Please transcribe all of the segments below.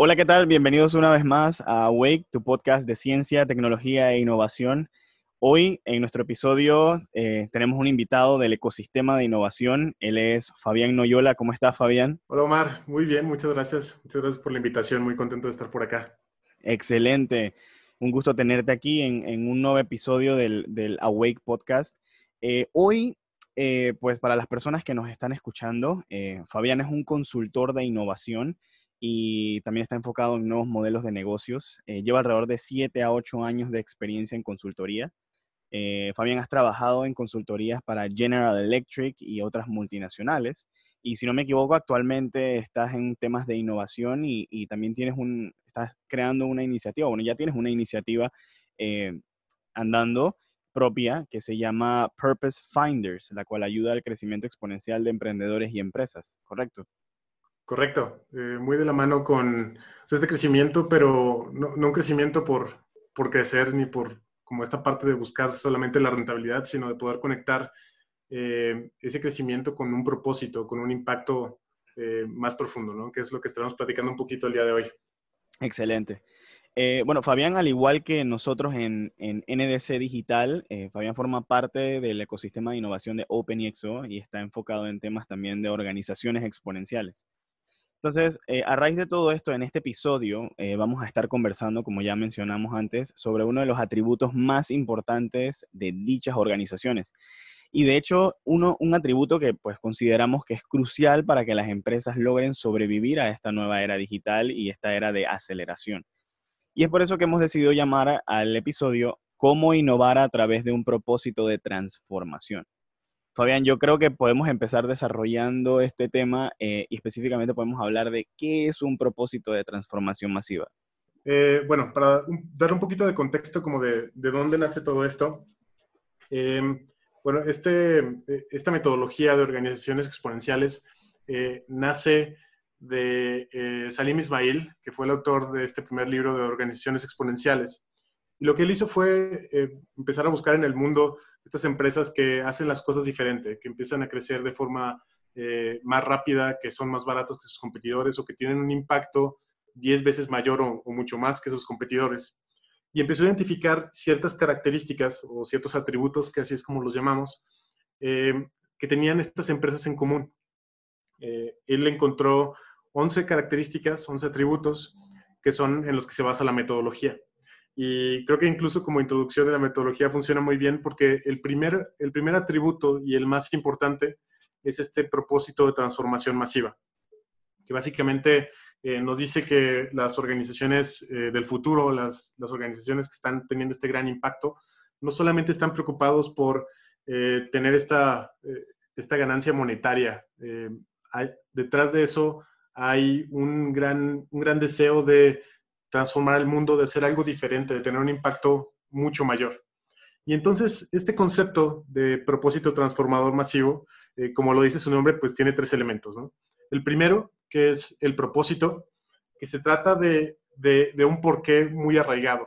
Hola, ¿qué tal? Bienvenidos una vez más a Wake, tu podcast de ciencia, tecnología e innovación. Hoy en nuestro episodio eh, tenemos un invitado del ecosistema de innovación. Él es Fabián Noyola. ¿Cómo estás, Fabián? Hola, Omar. Muy bien, muchas gracias. Muchas gracias por la invitación. Muy contento de estar por acá. Excelente. Un gusto tenerte aquí en, un nuevo episodio del, Awake Podcast. Eh, hoy, eh, pues para las personas que nos están escuchando, Fabián es un consultor de innovación y también está enfocado en nuevos modelos de negocios. Eh, lleva alrededor de 7 a 8 años de experiencia en consultoría. Eh, Fabián, has trabajado en consultorías para General Electric y otras multinacionales. Y si no me equivoco, actualmente estás en temas de innovación y, también tienes un, estás creando una iniciativa, bueno, ya tienes una iniciativa eh, andando propia que se llama Purpose Finders, la cual ayuda al crecimiento exponencial de emprendedores y empresas, ¿correcto? Correcto, eh, muy de la mano con este crecimiento, pero no, un crecimiento por, por crecer ni por como esta parte de buscar solamente la rentabilidad, sino de poder conectar eh, ese crecimiento con un propósito, con un impacto eh, más profundo, ¿no? Que es lo que estamos platicando un poquito el día de hoy. Excelente. bueno, Fabián, al igual que nosotros en, en NDC Digital, Fabián forma parte del ecosistema de innovación de OpenExo y está enfocado en temas también de organizaciones exponenciales. Entonces, eh, a raíz de todo esto, en este episodio eh, vamos a estar conversando, como ya mencionamos antes, sobre uno de los atributos más importantes de dichas organizaciones. Y de hecho, uno, un atributo que pues consideramos que es crucial para que las empresas logren sobrevivir a esta nueva era digital y esta era de aceleración. Y es por eso que hemos decidido llamar al episodio Cómo innovar a través de un propósito de transformación. Fabián, yo creo que podemos empezar desarrollando este tema eh, y específicamente podemos hablar de qué es un propósito de transformación masiva. Eh, bueno, para dar un poquito de contexto como de, dónde nace todo esto, em, bueno, este, esta metodología de organizaciones exponenciales eh, nace de Salim Ismail, que fue el autor de este primer libro de organizaciones exponenciales. Y lo que él hizo fue empezar a buscar en el mundo estas empresas que hacen las cosas diferente, que empiezan a crecer de forma eh, más rápida, que son más baratas que sus competidores o que tienen un impacto 10 veces mayor o, mucho más que sus competidores. Y empezó a identificar ciertas características o ciertos atributos, que así es como los llamamos, eh, que tenían estas empresas en común. Eh, él encontró 11 características, 11 atributos, que son en los que se basa la metodología. Y creo que incluso como introducción de la metodología funciona muy bien porque el primer, el primer atributo y el más importante es este propósito de transformación masiva, que básicamente eh, nos dice que las organizaciones eh, del futuro, las, las, organizaciones que están teniendo este gran impacto, no solamente están preocupados por eh, tener esta, esta ganancia monetaria, hay, detrás de eso hay un gran, un gran deseo de transformar el mundo, de hacer algo diferente, de tener un impacto mucho mayor. Y entonces, este concepto de propósito transformador masivo, eh, como lo dice su nombre, pues tiene tres elementos. El primero, que es el propósito, que se trata de, de, un porqué muy arraigado.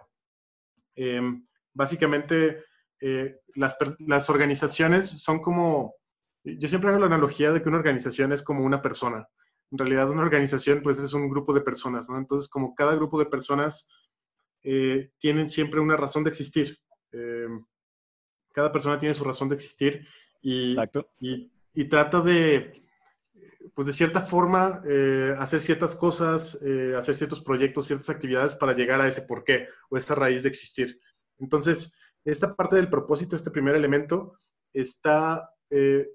Em, básicamente, eh, las organizaciones son como, yo siempre hago la analogía de que una organización es como una persona en realidad una organización pues es un grupo de personas, ¿no? Entonces como cada grupo de personas eh, tienen siempre una razón de existir. Eh, cada persona tiene su razón de existir y, y, trata de, pues de cierta forma, eh, hacer ciertas cosas, hacer ciertos proyectos, ciertas actividades para llegar a ese porqué o esa raíz de existir. Entonces, esta parte del propósito, este primer elemento, está,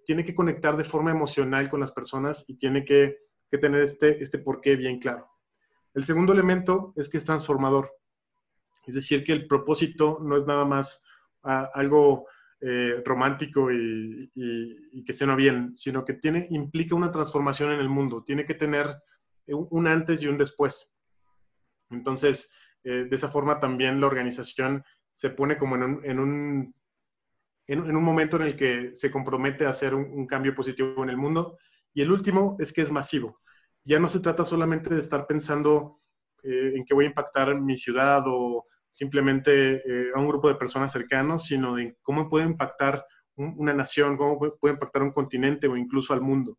tiene que conectar de forma emocional con las personas y tiene que que tener este, este porqué bien claro. El segundo elemento es que es transformador. Es decir, que el propósito no es nada más algo eh, romántico y, que suena bien, sino que tiene, implica una transformación en el mundo. Tiene que tener un, antes y un después. Entonces, eh, de esa forma también la organización se pone como en un, en un, en, un momento en el que se compromete a hacer un cambio positivo en el mundo y el último es que es masivo. Ya no se trata solamente de estar pensando eh, en que voy a impactar mi ciudad o simplemente eh, a un grupo de personas cercanos, sino de cómo puede impactar una nación, cómo puede impactar un continente o incluso al mundo.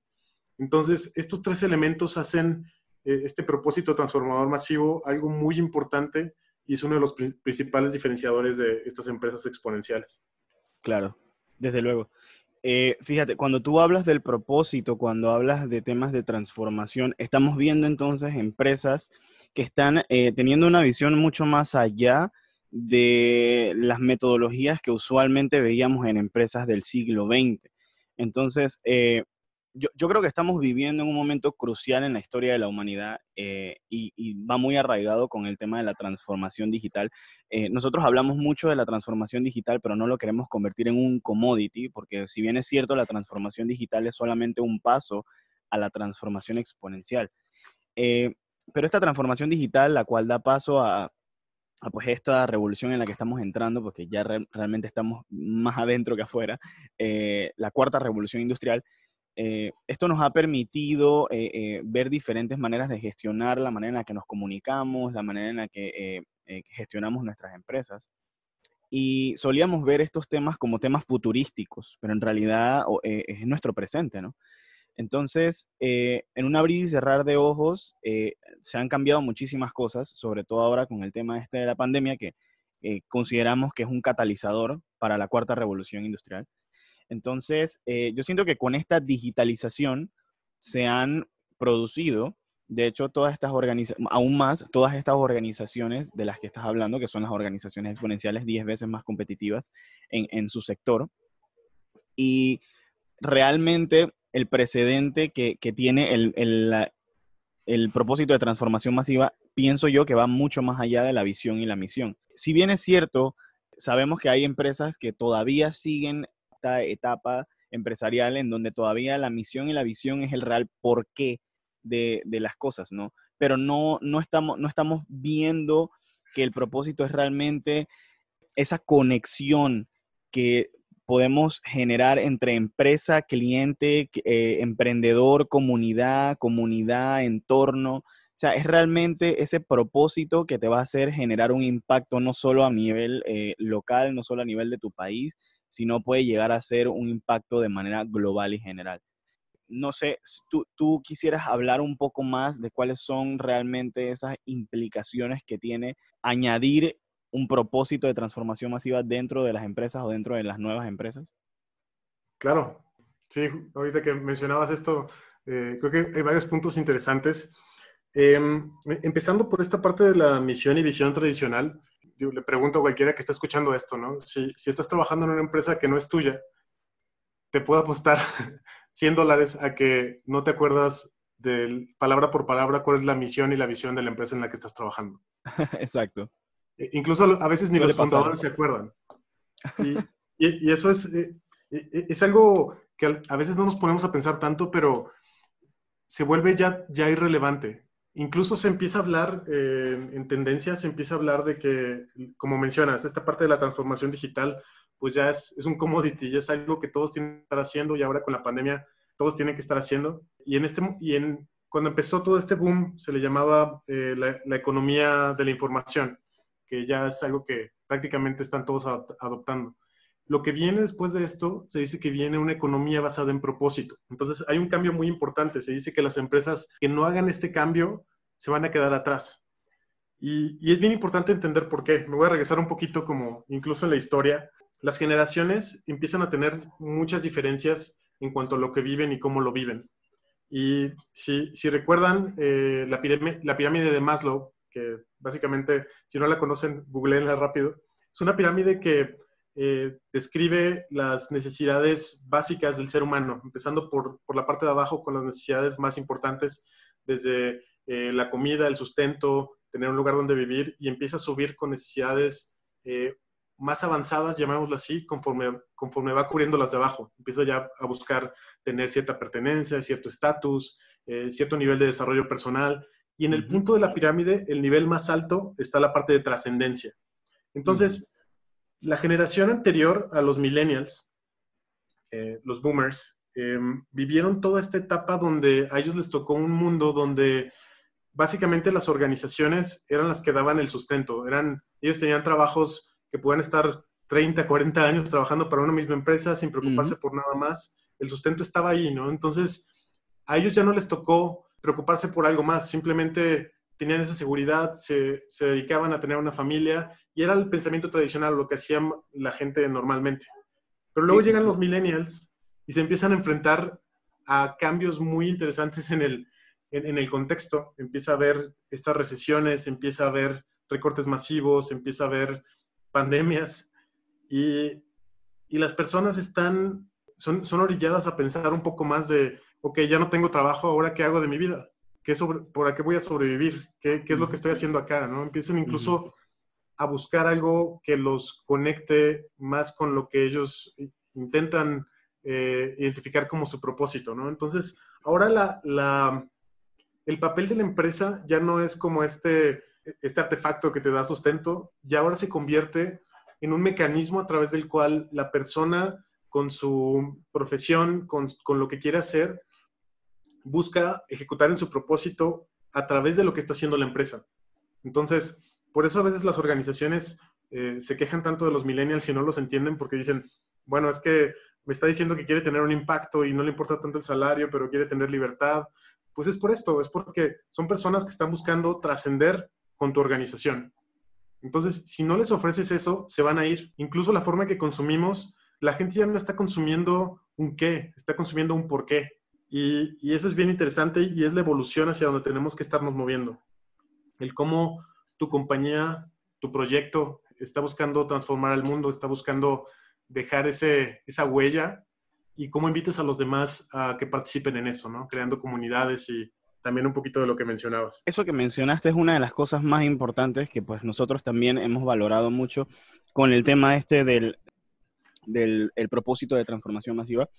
Entonces, estos tres elementos hacen eh, este propósito transformador masivo algo muy importante y es uno de los principales diferenciadores de estas empresas exponenciales. Claro, desde luego. Eh, fíjate, cuando tú hablas del propósito, cuando hablas de temas de transformación, estamos viendo entonces empresas que están eh, teniendo una visión mucho más allá de las metodologías que usualmente veíamos en empresas del siglo XX. Entonces, eh, yo, creo que estamos viviendo en un momento crucial en la historia de la humanidad eh, y, va muy arraigado con el tema de la transformación digital. Eh, nosotros hablamos mucho de la transformación digital, pero no lo queremos convertir en un commodity, porque si bien es cierto, la transformación digital es solamente un paso a la transformación exponencial. Eh, pero esta transformación digital, la cual da paso a, pues esta revolución en la que estamos entrando, porque ya realmente estamos más adentro que afuera, la cuarta revolución industrial, eh, esto nos ha permitido eh, eh, ver diferentes maneras de gestionar la manera en la que nos comunicamos, la manera en la que gestionamos nuestras empresas. Y solíamos ver estos temas como temas futurísticos, pero en realidad es nuestro presente, ¿no? Entonces, en un abrir y cerrar de ojos, se han cambiado muchísimas cosas, sobre todo ahora con el tema este de la pandemia, que consideramos que es un catalizador para la cuarta revolución industrial. Entonces, eh, yo siento que con esta digitalización se han producido, de hecho, todas estas organizaciones, aún más, todas estas organizaciones de las que estás hablando, que son las organizaciones exponenciales 10 veces más competitivas en, su sector. Y realmente el precedente que, tiene el, el propósito de transformación masiva, pienso yo que va mucho más allá de la visión y la misión. Si bien es cierto, sabemos que hay empresas que todavía siguen etapa empresarial en donde todavía la misión y la visión es el real porqué de, de las cosas, ¿no? Pero no, no, estamos, no estamos viendo que el propósito es realmente esa conexión que podemos generar entre empresa, cliente, eh, emprendedor, comunidad, comunidad, entorno. O sea, es realmente ese propósito que te va a hacer generar un impacto no solo a nivel eh, local, no solo a nivel de tu país, sino puede llegar a ser un impacto de manera global y general. No sé, tú, tú quisieras hablar un poco más de cuáles son realmente esas implicaciones que tiene añadir un propósito de transformación masiva dentro de las empresas o dentro de las nuevas empresas? Claro, sí, ahorita que mencionabas esto, eh, creo que hay varios puntos interesantes. Em, empezando por esta parte de la misión y visión tradicional, le pregunto a cualquiera que está escuchando esto, ¿no? Si, si estás trabajando en una empresa que no es tuya, te puedo apostar 100 dólares a que no te acuerdas de palabra por palabra cuál es la misión y la visión de la empresa en la que estás trabajando. Exacto. E, incluso a veces ni los fundadores se acuerdan. Y, y, eso es, eh, e, es algo que a veces no nos ponemos a pensar tanto, pero se vuelve ya, ya irrelevante incluso se empieza a hablar, eh, en tendencias, se empieza a hablar de que, como mencionas, esta parte de la transformación digital, pues ya es, un commodity, ya es algo que todos tienen que estar haciendo y ahora con la pandemia todos tienen que estar haciendo. Y, en este, y en, cuando empezó todo este boom, se le llamaba eh, la, economía de la información, que ya es algo que prácticamente están todos adoptando. Lo que viene después de esto, se dice que viene una economía basada en propósito. Entonces, hay un cambio muy importante. Se dice que las empresas que no hagan este cambio se van a quedar atrás. Y, es bien importante entender por qué. Me voy a regresar un poquito como incluso en la historia. Las generaciones empiezan a tener muchas diferencias en cuanto a lo que viven y cómo lo viven. Y si, recuerdan eh, la, pirámide, la pirámide de Maslow, que básicamente, si no la conocen, googleenla rápido, es una pirámide que eh, describe las necesidades básicas del ser humano, empezando por, la parte de abajo con las necesidades más importantes, desde eh, la comida, el sustento, tener un lugar donde vivir, y empieza a subir con necesidades eh, más avanzadas, llamémoslo así, conforme, conforme va cubriendo las de abajo. Empieza ya a buscar tener cierta pertenencia, cierto estatus, cierto nivel de desarrollo personal. Y en el punto de la pirámide, el nivel más alto está la parte de trascendencia. Entonces, la generación anterior a los millennials, eh, los boomers, em, vivieron toda esta etapa donde a ellos les tocó un mundo donde básicamente las organizaciones eran las que daban el sustento. Eran, ellos tenían trabajos que pueden estar 30, 40 años trabajando para una misma empresa sin preocuparse por nada más. El sustento estaba ahí, ¿no? Entonces, a ellos ya no les tocó preocuparse por algo más, simplemente tenían esa seguridad, se, se dedicaban a tener una familia y era el pensamiento tradicional, lo que hacía la gente normalmente. Pero luego llegan los millennials y se empiezan a enfrentar a cambios muy interesantes en el, en, el contexto. Empieza a haber estas recesiones, empieza a haber recortes masivos, empieza a haber pandemias y, y las personas están, son, son orilladas a pensar un poco más de, ok, ya no tengo trabajo, ahora qué hago de mi vida, ¿Qué sobre, por qué voy a sobrevivir, ¿Qué, qué, es lo que estoy haciendo acá, ¿no? Empiezan incluso a buscar algo que los conecte más con lo que ellos intentan eh, identificar como su propósito, ¿no? Entonces, ahora la, la, el papel de la empresa ya no es como este, este artefacto que te da sustento, ya ahora se convierte en un mecanismo a través del cual la persona con su profesión, con, con lo que quiere hacer, busca ejecutar en su propósito a través de lo que está haciendo la empresa. Entonces, por eso a veces las organizaciones eh, se quejan tanto de los millennials y no los entienden porque dicen, bueno, es que me está diciendo que quiere tener un impacto y no le importa tanto el salario, pero quiere tener libertad. Pues es por esto, es porque son personas que están buscando trascender con tu organización. Entonces, si no les ofreces eso, se van a ir. Incluso la forma que consumimos, la gente ya no está consumiendo un qué, está consumiendo un por qué. Y, eso es bien interesante y es la evolución hacia donde tenemos que estarnos moviendo. El cómo tu compañía, tu proyecto está buscando transformar al mundo, está buscando dejar ese, esa huella y cómo invitas a los demás a que participen en eso, ¿no? Creando comunidades y también un poquito de lo que mencionabas. Eso que mencionaste es una de las cosas más importantes que pues nosotros también hemos valorado mucho con el tema este del, del el propósito de transformación masiva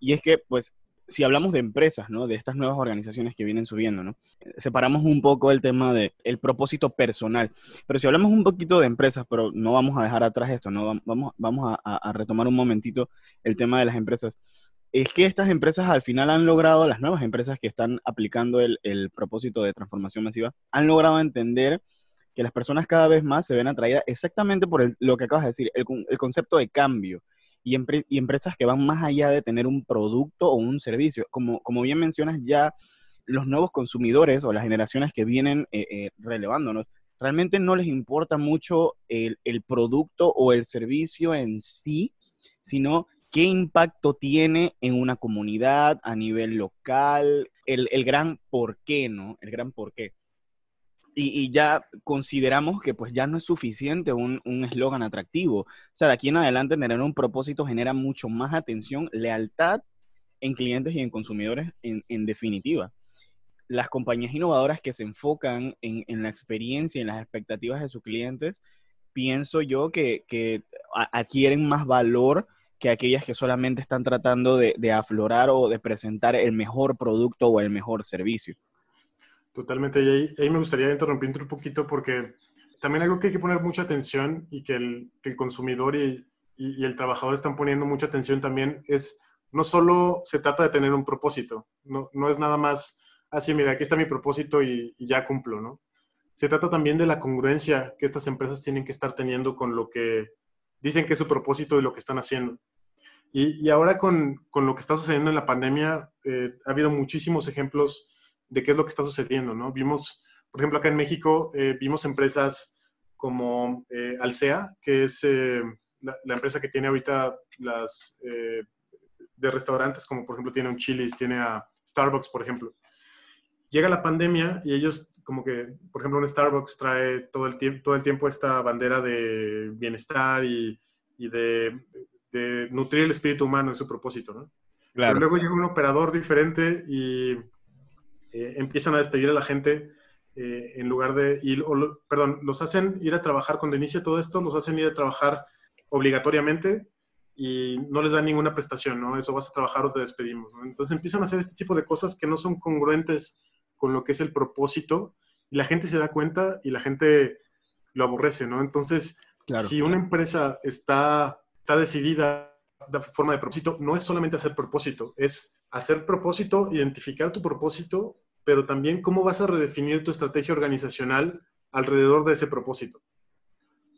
y es que pues si hablamos de empresas, ¿no? De estas nuevas organizaciones que vienen subiendo, ¿no? Separamos un poco el tema del el propósito personal. Pero si hablamos un poquito de empresas, pero no vamos a dejar atrás esto, ¿no? Vamos, vamos a, retomar un momentito el tema de las empresas. Es que estas empresas al final han logrado, las nuevas empresas que están aplicando el, el propósito de transformación masiva, han logrado entender que las personas cada vez más se ven atraídas exactamente por lo que acabas de decir, el, el concepto de cambio y, empresas que van más allá de tener un producto o un servicio. Como, como bien mencionas, ya los nuevos consumidores o las generaciones que vienen eh, eh, relevándonos, realmente no les importa mucho el, el, producto o el servicio en sí, sino qué impacto tiene en una comunidad a nivel local, el, el gran por qué, ¿no? El gran por qué y, ya consideramos que pues ya no es suficiente un eslogan atractivo. O sea, de aquí en adelante tener un propósito genera mucho más atención, lealtad en clientes y en consumidores en, definitiva. Las compañías innovadoras que se enfocan en, la experiencia y en las expectativas de sus clientes, pienso yo que, adquieren más valor que aquellas que solamente están tratando de aflorar o de presentar el mejor producto o el mejor servicio. Totalmente. Y ahí, me gustaría interrumpirte un poquito porque también algo que hay que poner mucha atención y que el, consumidor y, el trabajador están poniendo mucha atención también es, no solo se trata de tener un propósito, no, no es nada más, así, ah, mira, aquí está mi propósito y, ya cumplo, ¿no? Se trata también de la congruencia que estas empresas tienen que estar teniendo con lo que dicen que es su propósito y lo que están haciendo. Y, ahora con, con, lo que está sucediendo en la pandemia, eh, ha habido muchísimos ejemplos de qué es lo que está sucediendo, ¿no? Vimos, por ejemplo, acá en México, eh, vimos empresas como eh, Alsea, que es eh, la, empresa que tiene ahorita las de restaurantes, como por ejemplo tiene un Chili's, tiene a Starbucks, por ejemplo. Llega la pandemia y ellos, como que, por ejemplo, un Starbucks trae todo el, tiempo, todo el tiempo esta bandera de bienestar y, y de, de, nutrir el espíritu humano en su propósito, ¿no? Claro. Pero luego llega un operador diferente y eh, empiezan a despedir a la gente eh, en lugar de, ir, perdón, los hacen ir a trabajar cuando inicia todo esto, los hacen ir a trabajar obligatoriamente y no les dan ninguna prestación, ¿no? Eso vas a trabajar o te despedimos, ¿no? Entonces empiezan a hacer este tipo de cosas que no son congruentes con lo que es el propósito y la gente se da cuenta y la gente lo aborrece, ¿no? Entonces, si una empresa está, está decidida de forma de propósito, no es solamente hacer propósito, es hacer propósito, identificar tu propósito, pero también cómo vas a redefinir tu estrategia organizacional alrededor de ese propósito.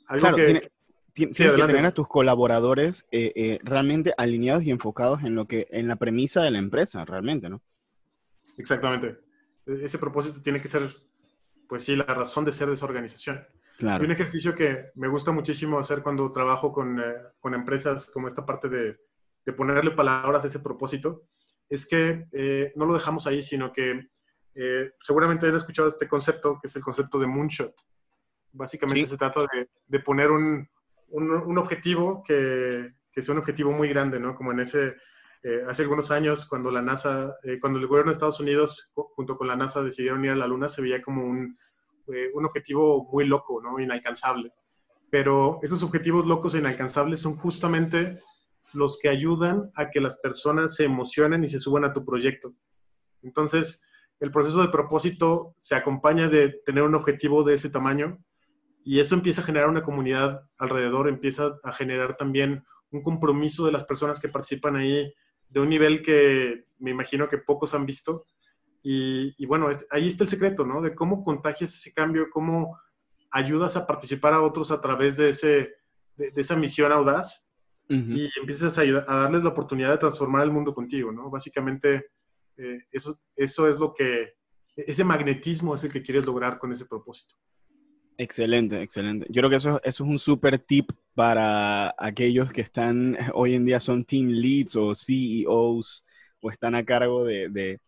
Algo que, tiene, que tener a tus colaboradores eh, eh, realmente alineados y enfocados en lo que, en la premisa de la empresa, realmente, ¿no? Exactamente. E-, ese propósito tiene que ser, pues sí, la razón de ser de esa organización. Y un ejercicio que me gusta muchísimo hacer cuando trabajo con, eh, con empresas como esta parte de, de, ponerle palabras a ese propósito, es que eh, no lo dejamos ahí, sino que eh, seguramente han escuchado este concepto, que es el concepto de moonshot. Básicamente se trata de, de poner un, un, un, objetivo que, que sea un objetivo muy grande, ¿no? Como en ese, hace algunos años, cuando la NASA, cuando el gobierno de Estados Unidos junto con la NASA decidieron ir a la Luna, se veía como un, eh, un objetivo muy loco, ¿no? Inalcanzable. Pero esos objetivos locos e inalcanzables son justamente los que ayudan a que las personas se emocionen y se suban a tu proyecto. Entonces, el proceso de propósito se acompaña de tener un objetivo de ese tamaño y eso empieza a generar una comunidad alrededor, empieza a generar también un compromiso de las personas que participan ahí de un nivel que me imagino que pocos han visto y, bueno, ahí está el secreto, ¿no? De cómo contagias ese cambio, cómo ayudas a participar a otros a través de, ese, de, esa misión audaz y empiezas a, a, darles la oportunidad de transformar el mundo contigo, ¿no? Básicamente, eh, eso, eso es lo que, ese magnetismo es el que quieres lograr con ese propósito. Excelente, excelente. Yo creo que eso, eso es un súper tip para aquellos que están, hoy en día son team leads o CEOs o están a cargo de, de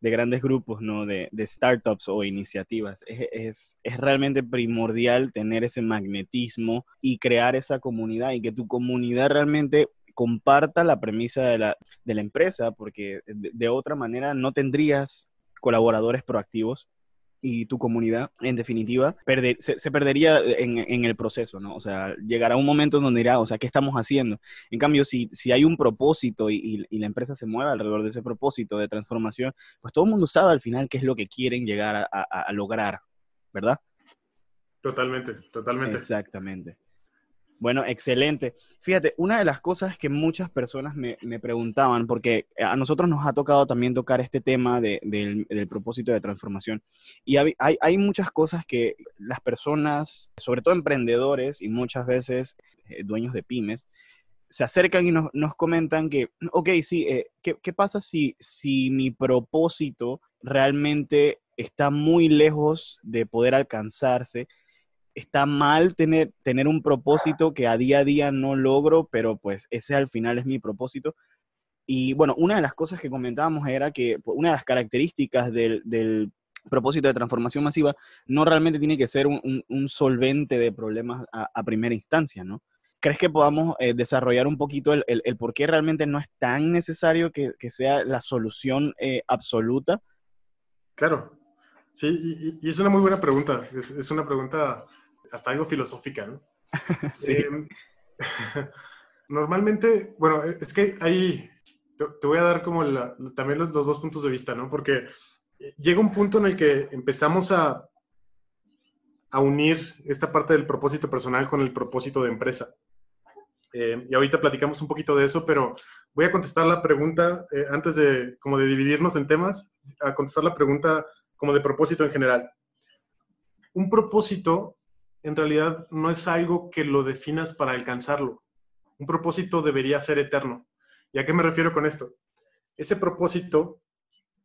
de grandes grupos, ¿no? De, de startups o iniciativas. Es, es, es, realmente primordial tener ese magnetismo y crear esa comunidad y que tu comunidad realmente comparta la premisa de la, de la empresa, porque de otra manera no tendrías colaboradores proactivos y tu comunidad, en definitiva, se, perdería en, el proceso, ¿no? O sea, llegará un momento donde dirá, o sea, ¿qué estamos haciendo? En cambio, si, si hay un propósito y, la empresa se mueve alrededor de ese propósito de transformación, pues todo el mundo sabe al final qué es lo que quieren llegar a lograr, ¿verdad? Totalmente, totalmente. Exactamente. Bueno, excelente. Fíjate, una de las cosas que muchas personas me, preguntaban, porque a nosotros nos ha tocado también tocar este tema del, propósito de transformación, y hay, muchas cosas que las personas, sobre todo emprendedores y muchas veces eh, dueños de pymes, se acercan y nos, comentan que, ok, sí, eh, ¿qué, ¿qué, pasa si, si mi propósito realmente está muy lejos de poder alcanzarse? Está mal tener, tener un propósito que a día a día no logro, pero pues ese al final es mi propósito. Y bueno, una de las cosas que comentábamos era que pues, una de las características del, propósito de transformación masiva no realmente tiene que ser un, solvente de problemas a, primera instancia, ¿no? ¿Crees que podamos eh, desarrollar un poquito el, por qué realmente no es tan necesario que, sea la solución eh, absoluta? Claro, sí, y, es una muy buena pregunta. Es, es una pregunta hasta algo filosófica, ¿no? sí. Em, normalmente, bueno, es que ahí te voy a dar como también los, dos puntos de vista, ¿no? Porque llega un punto en el que empezamos a, a unir esta parte del propósito personal con el propósito de empresa. Em, y ahorita platicamos un poquito de eso, pero voy a contestar la pregunta eh, antes de como de dividirnos en temas, a contestar la pregunta como de propósito en general. Un propósito en realidad no es algo que lo definas para alcanzarlo. Un propósito debería ser eterno. ¿Y a qué me refiero con esto? Ese propósito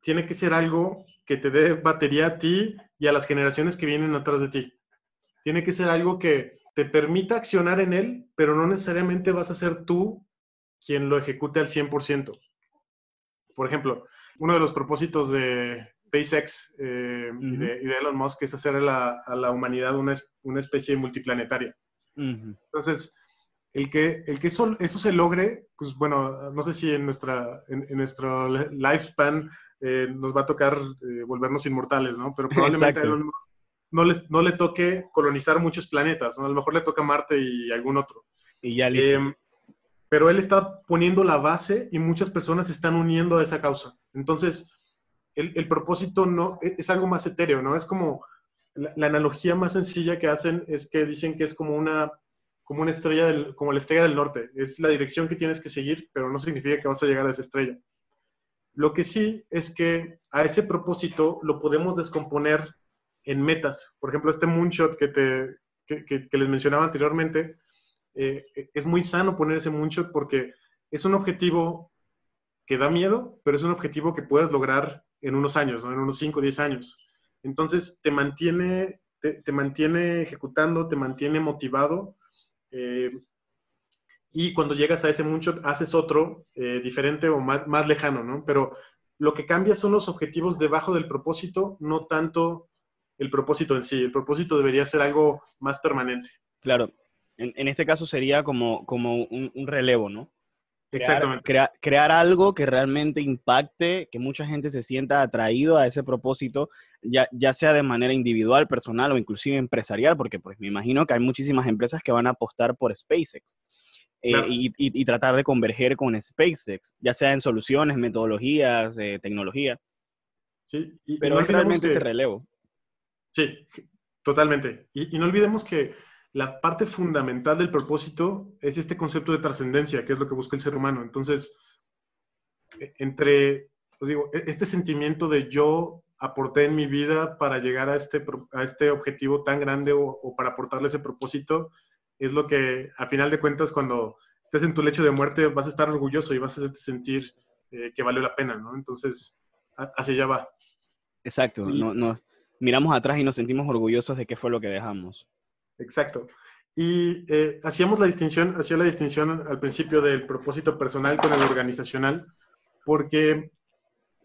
tiene que ser algo que te dé batería a ti y a las generaciones que vienen atrás de ti. Tiene que ser algo que te permita accionar en él, pero no necesariamente vas a ser tú quien lo ejecute al 100%. Por ejemplo, uno de los propósitos de, SpaceX eh, y, de, Elon Musk es hacer a la, humanidad una, una, especie multiplanetaria. Entonces, el que, el que eso, eso, se logre, pues bueno, no sé si en, nuestra, en, nuestro lifespan eh, nos va a tocar eh, volvernos inmortales, ¿no? Pero probablemente a Elon Musk no, les, no le toque colonizar muchos planetas, ¿no? A lo mejor le toca Marte y algún otro. Y ya listo. Em, pero él está poniendo la base y muchas personas se están uniendo a esa causa. Entonces, el, propósito no e, es, algo más etéreo, ¿no? Es como la, analogía más sencilla que hacen es que dicen que es como una, como una estrella, del, como la estrella del norte. Es la dirección que tienes que seguir, pero no significa que vas a llegar a esa estrella. Lo que sí es que a ese propósito lo podemos descomponer en metas. Por ejemplo, este moonshot que, te, que, les mencionaba anteriormente, eh, es muy sano poner ese moonshot porque es un objetivo que da miedo, pero es un objetivo que puedes lograr en unos años, en unos 5 o 10 años. Entonces, te mantiene, te, mantiene ejecutando, te mantiene motivado. Eh, y cuando llegas a ese mucho, haces otro eh, diferente o más, más, lejano, ¿no? Pero lo que cambia son los objetivos debajo del propósito, no tanto el propósito en sí. El propósito debería ser algo más permanente. Claro, en, este caso sería como, como un, relevo, ¿no? Exactamente. crear algo que realmente impacte, que mucha gente se sienta atraído a ese propósito, ya, ya sea de manera individual, personal o inclusive empresarial, porque pues me imagino que hay muchísimas empresas que van a apostar por SpaceX. Eh, y, tratar de converger con SpaceX, ya sea en soluciones, metodologías, eh, tecnología. Sí, pero es realmente ese relevo. Sí, totalmente. Y, no olvidemos que la parte fundamental del propósito es este concepto de trascendencia, que es lo que busca el ser humano. Entonces, e, entre, os digo, e, este sentimiento de yo aporté en mi vida para llegar a este, a este objetivo tan grande o, para aportarle ese propósito, es lo que, a final de cuentas, cuando estés en tu lecho de muerte, vas a estar orgulloso y vas a sentir eh, que valió la pena, ¿no? Entonces, hacia allá va. Exacto, no, no, miramos atrás y nos sentimos orgullosos de qué fue lo que dejamos. Exacto. Y eh, hacíamos la distinción, hacía la distinción al principio del propósito personal con el organizacional, porque,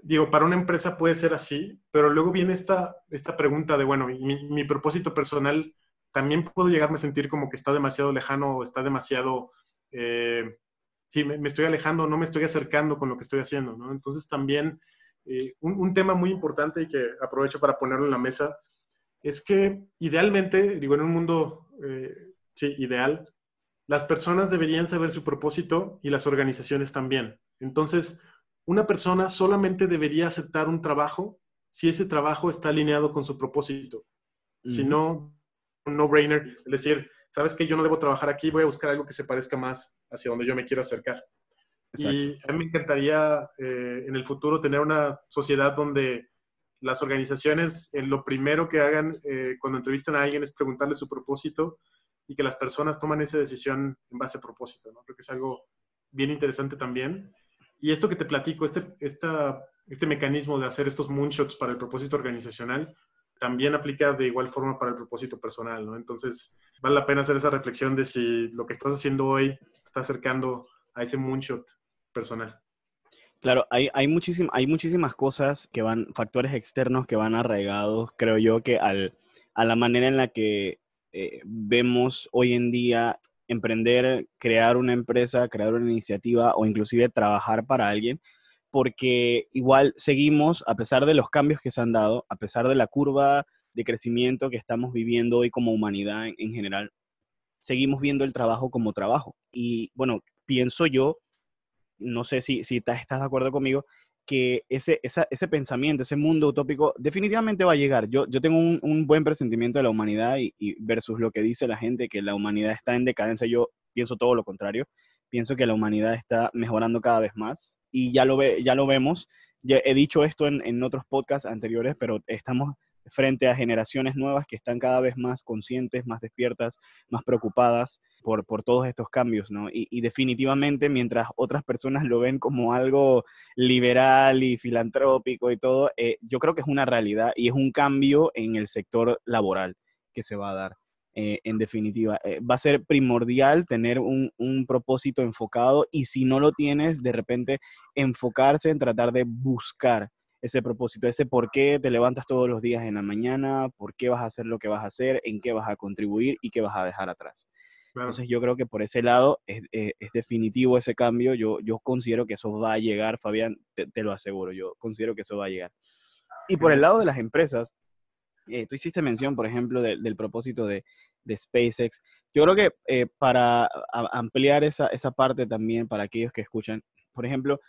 digo, para una empresa puede ser así, pero luego viene esta, esta pregunta de, bueno, mi, propósito personal también puedo llegarme a sentir como que está demasiado lejano o está demasiado, eh, sí, me, estoy alejando, no me estoy acercando con lo que estoy haciendo, ¿no? Entonces también eh, un, tema muy importante y que aprovecho para ponerlo en la mesa es que idealmente, digo, en un mundo, eh, sí, ideal, las personas deberían saber su propósito y las organizaciones también. Entonces, una persona solamente debería aceptar un trabajo si ese trabajo está alineado con su propósito. Si no, un no-brainer, es decir, sabes que yo no debo trabajar aquí, voy a buscar algo que se parezca más hacia donde yo me quiero acercar. Y a mí me encantaría eh, en el futuro tener una sociedad donde las organizaciones, en lo primero que hagan eh, cuando entrevistan a alguien es preguntarle su propósito y que las personas toman esa decisión en base a propósito. ¿no? Creo que es algo bien interesante también. Y esto que te platico, este, esta, este mecanismo de hacer estos moonshots para el propósito organizacional, también aplica de igual forma para el propósito personal. Entonces, vale la pena hacer esa reflexión de si lo que estás haciendo hoy está acercando a ese moonshot personal. Claro, hay, hay, hay muchísimas cosas que van, factores externos que van arraigados, creo yo, que al, a la manera en la que eh, vemos hoy en día emprender, crear una empresa, crear una iniciativa o inclusive trabajar para alguien, porque igual seguimos, a pesar de los cambios que se han dado, a pesar de la curva de crecimiento que estamos viviendo hoy como humanidad en, en general, seguimos viendo el trabajo como trabajo. Y bueno, pienso yo no sé si, si estás de acuerdo conmigo, que ese, ese pensamiento, ese mundo utópico definitivamente va a llegar. Yo, yo tengo un, buen presentimiento de la humanidad y, versus lo que dice la gente, que la humanidad está en decadencia, yo pienso todo lo contrario. Pienso que la humanidad está mejorando cada vez más y ya lo, ve, ya lo vemos. Ya he dicho esto en, en otros podcasts anteriores, pero estamos frente a generaciones nuevas que están cada vez más conscientes, más despiertas, más preocupadas por, por todos estos cambios, ¿no? Y, definitivamente, mientras otras personas lo ven como algo liberal y filantrópico y todo, eh, yo creo que es una realidad y es un cambio en el sector laboral que se va a dar. Eh, en definitiva, eh, va a ser primordial tener un, un propósito enfocado y si no lo tienes, de repente enfocarse en tratar de buscar ese propósito, ese por qué te levantas todos los días en la mañana, por qué vas a hacer lo que vas a hacer, en qué vas a contribuir y qué vas a dejar atrás. Entonces yo creo que por ese lado es, eh, definitivo ese cambio. Yo, yo considero que eso va a llegar, Fabián, te, lo aseguro, yo considero que eso va a llegar. Y por el lado de las empresas, eh, tú hiciste mención, por ejemplo, del propósito de, de, SpaceX. Yo creo que eh, para ampliar esa, esa parte también para aquellos que escuchan, por ejemplo,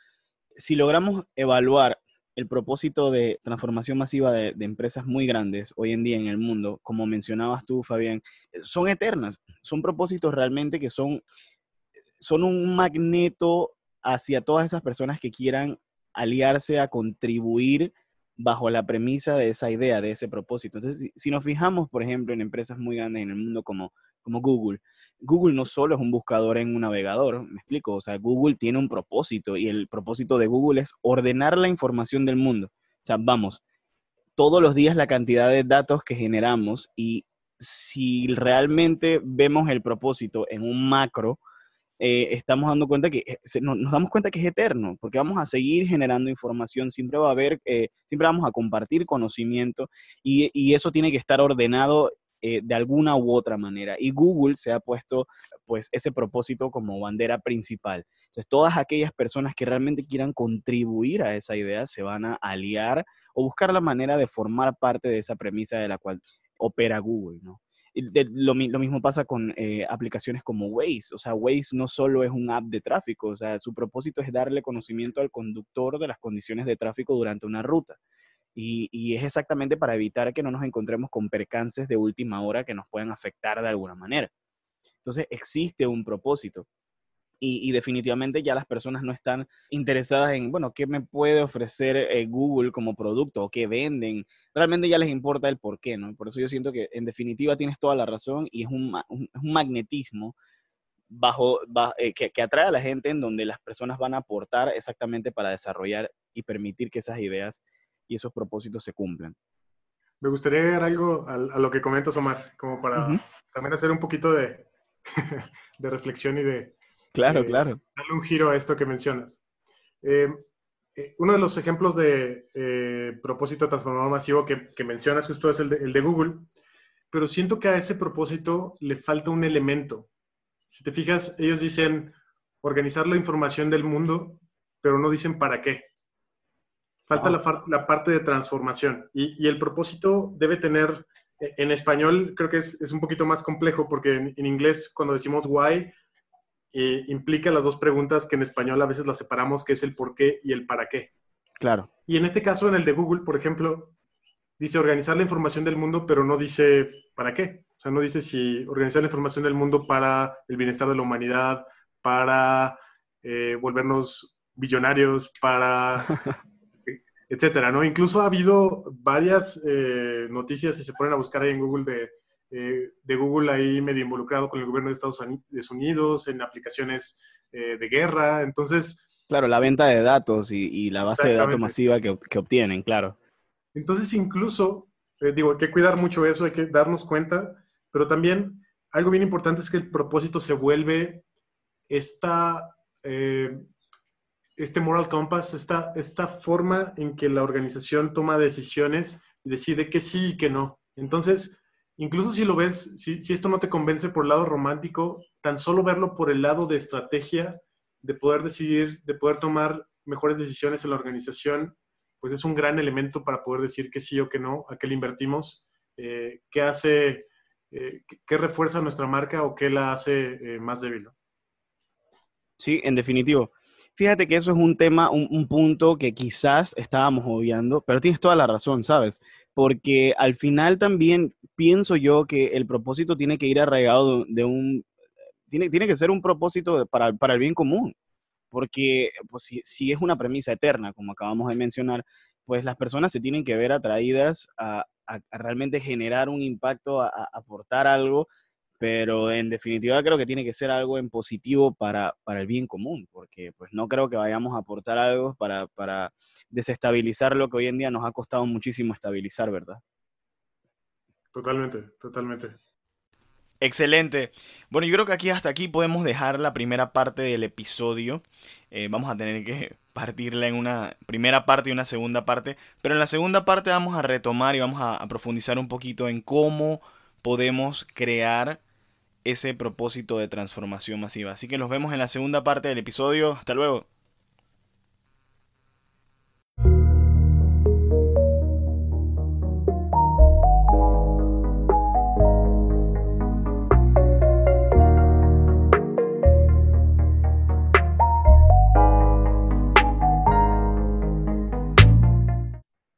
si logramos evaluar el propósito de transformación masiva de, empresas muy grandes hoy en día en el mundo, como mencionabas tú, Fabián, son eternas. Son propósitos realmente que son, son un magneto hacia todas esas personas que quieran aliarse a contribuir bajo la premisa de esa idea, de ese propósito. Entonces, si, nos fijamos, por ejemplo, en empresas muy grandes en el mundo como, como Google, Google no solo es un buscador en un navegador, me explico, o sea, Google tiene un propósito y el propósito de Google es ordenar la información del mundo. O sea, vamos, todos los días la cantidad de datos que generamos y si realmente vemos el propósito en un macro, eh, estamos dando cuenta que eh, nos, damos cuenta que es eterno, porque vamos a seguir generando información, siempre va a haber, eh, siempre vamos a compartir conocimiento y, y, eso tiene que estar ordenado de alguna u otra manera. Y Google se ha puesto pues ese propósito como bandera principal. Entonces, todas aquellas personas que realmente quieran contribuir a esa idea se van a aliar o buscar la manera de formar parte de esa premisa de la cual opera Google, ¿no? lo, mismo pasa con eh, aplicaciones como Waze. O sea, Waze no solo es un app de tráfico, o sea, su propósito es darle conocimiento al conductor de las condiciones de tráfico durante una ruta. Y, es exactamente para evitar que no nos encontremos con percances de última hora que nos puedan afectar de alguna manera. Entonces, existe un propósito. Y, definitivamente ya las personas no están interesadas en, bueno, ¿qué me puede ofrecer eh, Google como producto o qué venden? Realmente ya les importa el por qué, ¿no? Por eso yo siento que en definitiva tienes toda la razón y es un, magnetismo bajo, eh, que, que, atrae a la gente en donde las personas van a aportar exactamente para desarrollar y permitir que esas ideas y esos propósitos se cumplan. Me gustaría agregar algo a, lo que comentas, Omar, como para también hacer un poquito de, de reflexión y de, Claro, eh, claro. Darle un giro a esto que mencionas. Eh, eh, uno de los ejemplos de propósito transformador masivo que, mencionas justo es el de, Google, pero siento que a ese propósito le falta un elemento. Si te fijas, ellos dicen organizar la información del mundo, pero no dicen para qué. Falta la, parte de transformación y, el propósito debe tener, en español creo que es, un poquito más complejo porque en, en inglés cuando decimos why eh, implica las dos preguntas que en español a veces las separamos, que es el por qué y el para qué. Claro. Y en este caso, en el de Google, por ejemplo, dice organizar la información del mundo, pero no dice para qué. O sea, no dice si organizar la información del mundo para el bienestar de la humanidad, para eh, volvernos billonarios, para etcétera, ¿no? Incluso ha habido varias eh, noticias, si se ponen a buscar ahí en Google, de eh, de Google ahí medio involucrado con el gobierno de Estados Unidos en aplicaciones eh, de guerra. Entonces... Claro, la venta de datos y, la base de datos masiva que, obtienen, claro. Entonces, incluso, eh, digo, hay que cuidar mucho eso, hay que darnos cuenta, pero también algo bien importante es que el propósito se vuelve esta, este moral compass, esta, esta forma en que la organización toma decisiones y decide que sí y que no. Entonces, incluso si lo ves, si, esto no te convence por el lado romántico, tan solo verlo por el lado de estrategia, de poder decidir, de poder tomar mejores decisiones en la organización, pues es un gran elemento para poder decir que sí o que no, a qué le invertimos, eh, qué hace, eh, qué refuerza nuestra marca o qué la hace eh, más débil. Sí, en definitivo. Fíjate que eso es un tema, un, un, punto que quizás estábamos obviando, pero tienes toda la razón, ¿sabes? Porque al final también pienso yo que el propósito tiene que ir arraigado de, un, tiene, tiene que ser un propósito para, para el bien común, porque pues, si, si, es una premisa eterna, como acabamos de mencionar, pues las personas se tienen que ver atraídas a, a, realmente generar un impacto, a, aportar algo, pero en definitiva creo que tiene que ser algo en positivo para, para el bien común, porque pues no creo que vayamos a aportar algo para, para desestabilizar lo que hoy en día nos ha costado muchísimo estabilizar, ¿verdad? Totalmente, totalmente. Excelente. Bueno, yo creo que aquí hasta aquí podemos dejar la primera parte del episodio. Eh, vamos a tener que partirla en una primera parte y una segunda parte. Pero en la segunda parte vamos a retomar y vamos a profundizar un poquito en cómo podemos crear ese propósito de transformación masiva. Así que nos vemos en la segunda parte del episodio. Hasta luego.